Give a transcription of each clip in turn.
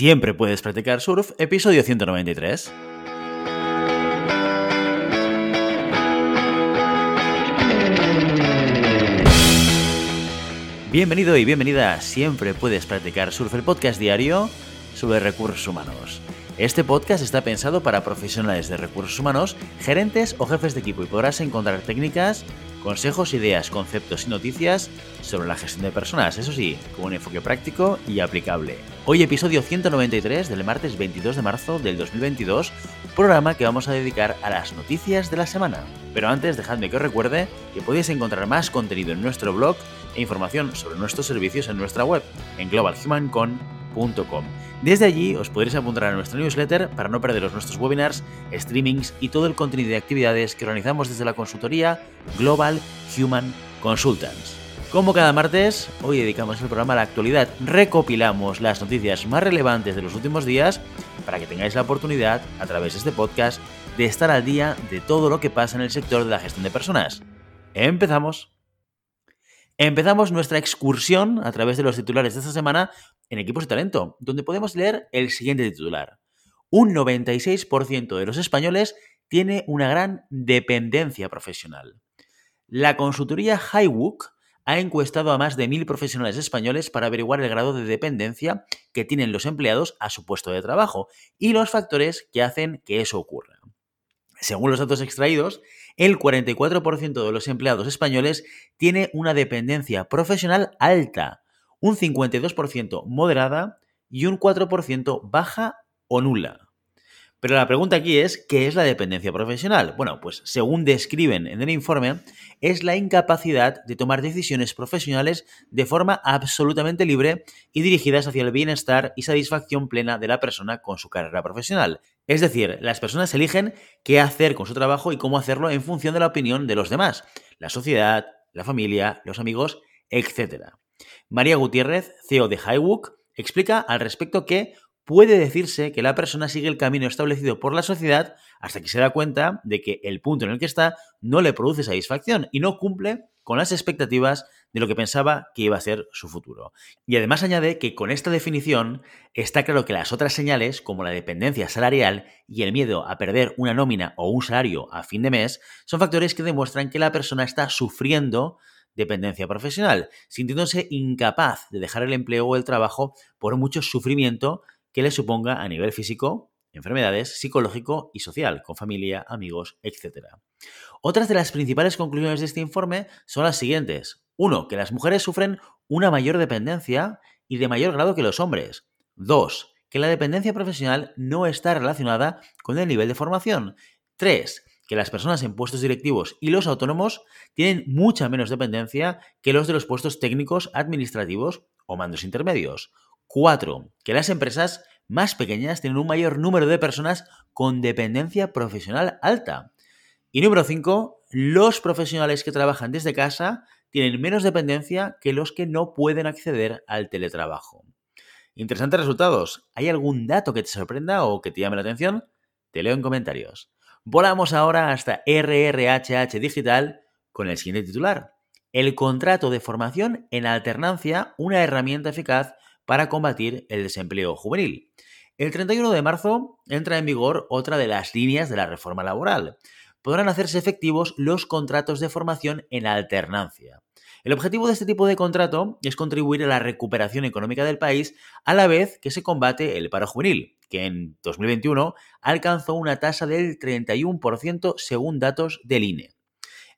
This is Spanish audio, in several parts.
Siempre puedes practicar surf, episodio 193. Bienvenido y bienvenida a Siempre puedes practicar surf, el podcast diario sobre recursos humanos. Este podcast está pensado para profesionales de recursos humanos, gerentes o jefes de equipo y podrás encontrar técnicas, consejos, ideas, conceptos y noticias sobre la gestión de personas, eso sí, con un enfoque práctico y aplicable. Hoy episodio 193 del martes 22 de marzo del 2022, programa que vamos a dedicar a las noticias de la semana. Pero antes dejadme que os recuerde que podéis encontrar más contenido en nuestro blog e información sobre nuestros servicios en nuestra web, en globalhumancon.com. Desde allí os podréis apuntar a nuestra newsletter para no perderos nuestros webinars, streamings y todo el contenido de actividades que organizamos desde la consultoría Global Human Consultants. Como cada martes, hoy dedicamos el programa a la actualidad. Recopilamos las noticias más relevantes de los últimos días para que tengáis la oportunidad, a través de este podcast, de estar al día de todo lo que pasa en el sector de la gestión de personas. Empezamos. Empezamos nuestra excursión a través de los titulares de esta semana en equipos de talento, donde podemos leer el siguiente titular. Un 96% de los españoles tiene una gran dependencia profesional. La consultoría Highwook ha encuestado a más de mil profesionales españoles para averiguar el grado de dependencia que tienen los empleados a su puesto de trabajo y los factores que hacen que eso ocurra. Según los datos extraídos, el 44% de los empleados españoles tiene una dependencia profesional alta, un 52% moderada y un 4% baja o nula. Pero la pregunta aquí es, ¿qué es la dependencia profesional? Bueno, pues según describen en el informe, es la incapacidad de tomar decisiones profesionales de forma absolutamente libre y dirigidas hacia el bienestar y satisfacción plena de la persona con su carrera profesional. Es decir, las personas eligen qué hacer con su trabajo y cómo hacerlo en función de la opinión de los demás, la sociedad, la familia, los amigos, etc. María Gutiérrez, CEO de Highwook, explica al respecto que puede decirse que la persona sigue el camino establecido por la sociedad hasta que se da cuenta de que el punto en el que está no le produce satisfacción y no cumple con las expectativas de lo que pensaba que iba a ser su futuro. Y además añade que con esta definición está claro que las otras señales, como la dependencia salarial y el miedo a perder una nómina o un salario a fin de mes, son factores que demuestran que la persona está sufriendo dependencia profesional, sintiéndose incapaz de dejar el empleo o el trabajo por mucho sufrimiento que le suponga a nivel físico, enfermedades, psicológico y social, con familia, amigos, etc. Otras de las principales conclusiones de este informe son las siguientes. Uno, que las mujeres sufren una mayor dependencia y de mayor grado que los hombres. Dos, que la dependencia profesional no está relacionada con el nivel de formación. Tres, que las personas en puestos directivos y los autónomos tienen mucha menos dependencia que los de los puestos técnicos, administrativos o mandos intermedios. Cuatro, que las empresas más pequeñas tienen un mayor número de personas con dependencia profesional alta. Y número cinco, los profesionales que trabajan desde casa tienen menos dependencia que los que no pueden acceder al teletrabajo. Interesantes resultados. ¿Hay algún dato que te sorprenda o que te llame la atención? Te leo en comentarios. Volamos ahora hasta RRHH Digital con el siguiente titular. El contrato de formación en alternancia, una herramienta eficaz para combatir el desempleo juvenil. El 31 de marzo entra en vigor otra de las líneas de la reforma laboral. Podrán hacerse efectivos los contratos de formación en alternancia. El objetivo de este tipo de contrato es contribuir a la recuperación económica del país a la vez que se combate el paro juvenil, que en 2021 alcanzó una tasa del 31% según datos del INE.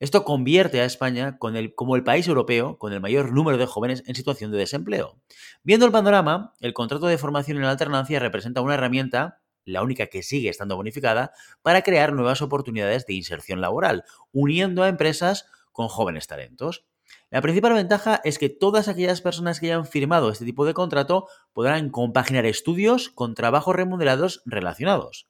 Esto convierte a España como el país europeo con el mayor número de jóvenes en situación de desempleo. Viendo el panorama, el contrato de formación en alternancia representa una herramienta, la única que sigue estando bonificada, para crear nuevas oportunidades de inserción laboral, uniendo a empresas con jóvenes talentos. La principal ventaja es que todas aquellas personas que hayan firmado este tipo de contrato podrán compaginar estudios con trabajos remunerados relacionados.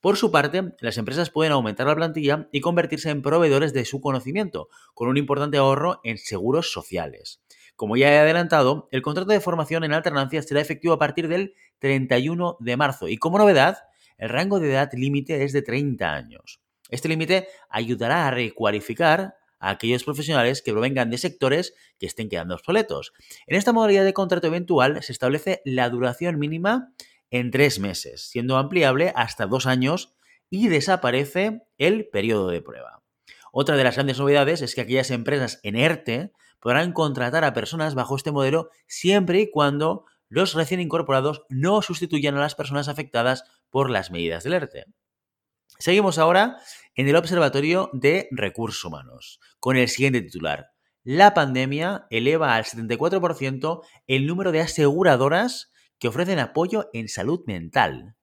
Por su parte, las empresas pueden aumentar la plantilla y convertirse en proveedores de su conocimiento, con un importante ahorro en seguros sociales. Como ya he adelantado, el contrato de formación en alternancia será efectivo a partir del 31 de marzo y como novedad, el rango de edad límite es de 30 años. Este límite ayudará a recualificar a aquellos profesionales que provengan de sectores que estén quedando obsoletos. En esta modalidad de contrato eventual se establece la duración mínima en tres meses, siendo ampliable hasta dos años y desaparece el periodo de prueba. Otra de las grandes novedades es que aquellas empresas en ERTE podrán contratar a personas bajo este modelo siempre y cuando los recién incorporados no sustituyan a las personas afectadas por las medidas del ERTE. Seguimos ahora en el Observatorio de Recursos Humanos, con el siguiente titular. La pandemia eleva al 74% el número de aseguradoras que ofrecen apoyo en salud mental.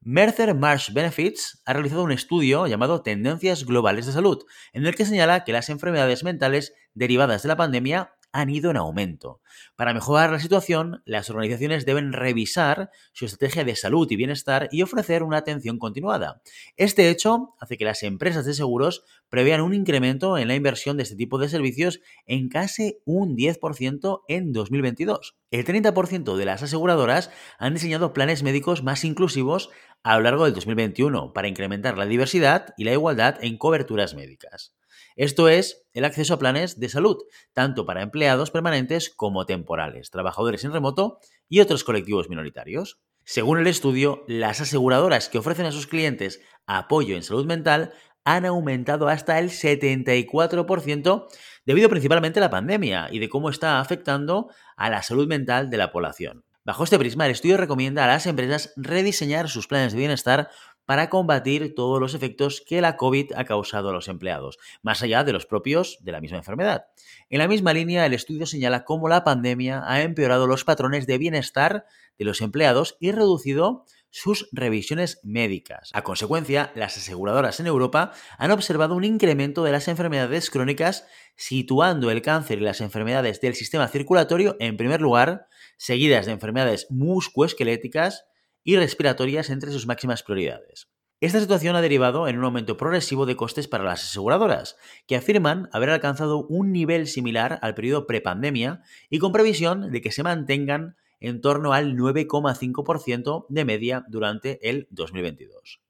Mercer Marsh Benefits ha realizado un estudio llamado Tendencias Globales de Salud, en el que señala que las enfermedades mentales derivadas de la pandemia han ido en aumento. Para mejorar la situación, las organizaciones deben revisar su estrategia de salud y bienestar y ofrecer una atención continuada. Este hecho hace que las empresas de seguros prevean un incremento en la inversión de este tipo de servicios en casi un 10% en 2022. El 30% de las aseguradoras han diseñado planes médicos más inclusivos a lo largo del 2021 para incrementar la diversidad y la igualdad en coberturas médicas. Esto es el acceso a planes de salud, tanto para empleados permanentes como temporales, trabajadores en remoto y otros colectivos minoritarios. Según el estudio, las aseguradoras que ofrecen a sus clientes apoyo en salud mental han aumentado hasta el 74% debido principalmente a la pandemia y de cómo está afectando a la salud mental de la población. Bajo este prisma, el estudio recomienda a las empresas rediseñar sus planes de bienestar para combatir todos los efectos que la COVID ha causado a los empleados, más allá de los propios de la misma enfermedad. En la misma línea, el estudio señala cómo la pandemia ha empeorado los patrones de bienestar de los empleados y reducido sus revisiones médicas. A consecuencia, las aseguradoras en Europa han observado un incremento de las enfermedades crónicas, situando el cáncer y las enfermedades del sistema circulatorio en primer lugar, seguidas de enfermedades musculoesqueléticas, y respiratorias entre sus máximas prioridades. Esta situación ha derivado en un aumento progresivo de costes para las aseguradoras, que afirman haber alcanzado un nivel similar al periodo prepandemia y con previsión de que se mantengan en torno al 9,5% de media durante el 2022.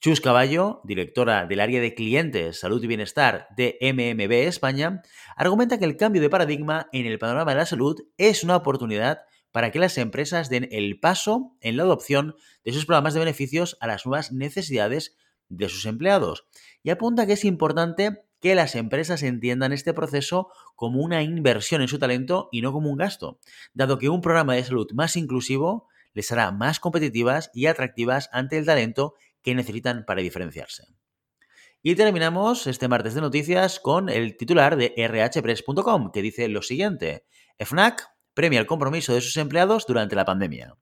Chus Caballo, directora del área de clientes, salud y bienestar de MMB España, argumenta que el cambio de paradigma en el panorama de la salud es una oportunidad para que las empresas den el paso en la adopción de sus programas de beneficios a las nuevas necesidades de sus empleados. Y apunta que es importante que las empresas entiendan este proceso como una inversión en su talento y no como un gasto, dado que un programa de salud más inclusivo les hará más competitivas y atractivas ante el talento que necesitan para diferenciarse. Y terminamos este martes de noticias con el titular de rhpress.com que dice lo siguiente. FNAC premia el compromiso de sus empleados durante la pandemia.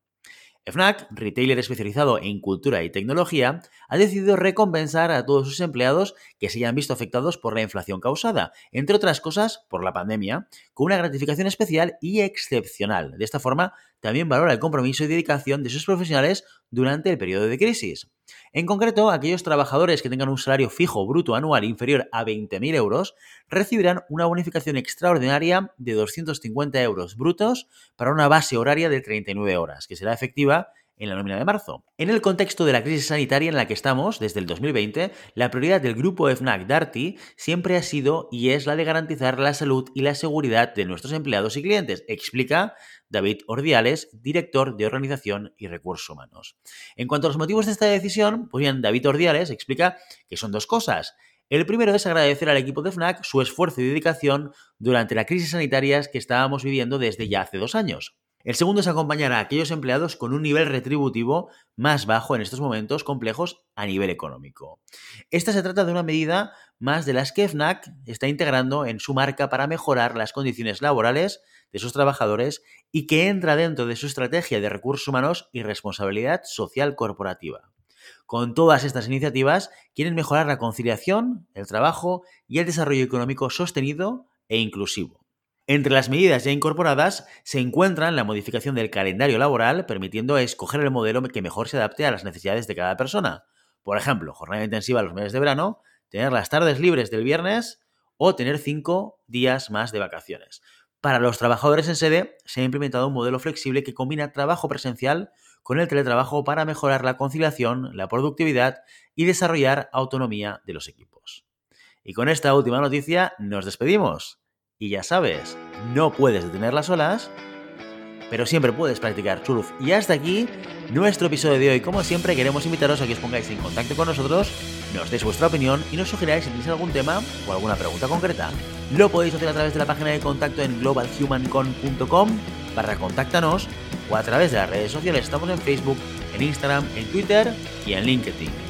FNAC, retailer especializado en cultura y tecnología, ha decidido recompensar a todos sus empleados que se hayan visto afectados por la inflación causada, entre otras cosas por la pandemia, con una gratificación especial y excepcional. De esta forma, también valora el compromiso y dedicación de sus profesionales durante el periodo de crisis. En concreto, aquellos trabajadores que tengan un salario fijo bruto anual inferior a 20.000 euros recibirán una bonificación extraordinaria de 250 euros brutos para una base horaria de 39 horas, que será efectiva en la nómina de marzo. En el contexto de la crisis sanitaria en la que estamos desde el 2020, la prioridad del grupo FNAC Darty siempre ha sido y es la de garantizar la salud y la seguridad de nuestros empleados y clientes, explica David Ordiales, director de Organización y Recursos Humanos. En cuanto a los motivos de esta decisión, pues bien, David Ordiales explica que son dos cosas. El primero es agradecer al equipo de FNAC su esfuerzo y dedicación durante la crisis sanitaria que estábamos viviendo desde ya hace dos años. El segundo es acompañar a aquellos empleados con un nivel retributivo más bajo en estos momentos complejos a nivel económico. Esta se trata de una medida más de las que FNAC está integrando en su marca para mejorar las condiciones laborales de sus trabajadores y que entra dentro de su estrategia de recursos humanos y responsabilidad social corporativa. Con todas estas iniciativas quieren mejorar la conciliación, el trabajo y el desarrollo económico sostenido e inclusivo. Entre las medidas ya incorporadas se encuentran la modificación del calendario laboral, permitiendo escoger el modelo que mejor se adapte a las necesidades de cada persona. Por ejemplo, jornada intensiva los meses de verano, tener las tardes libres del viernes o tener cinco días más de vacaciones. Para los trabajadores en sede se ha implementado un modelo flexible que combina trabajo presencial con el teletrabajo para mejorar la conciliación, la productividad y desarrollar autonomía de los equipos. Y con esta última noticia nos despedimos. Y ya sabes, no puedes detener las olas, pero siempre puedes practicar surf. Y hasta aquí nuestro episodio de hoy. Como siempre, queremos invitaros a que os pongáis en contacto con nosotros, nos deis vuestra opinión y nos sugeráis si tenéis algún tema o alguna pregunta concreta. Lo podéis hacer a través de la página de contacto en globalhumancon.com para contáctanos o a través de las redes sociales. Estamos en Facebook, en Instagram, en Twitter y en LinkedIn.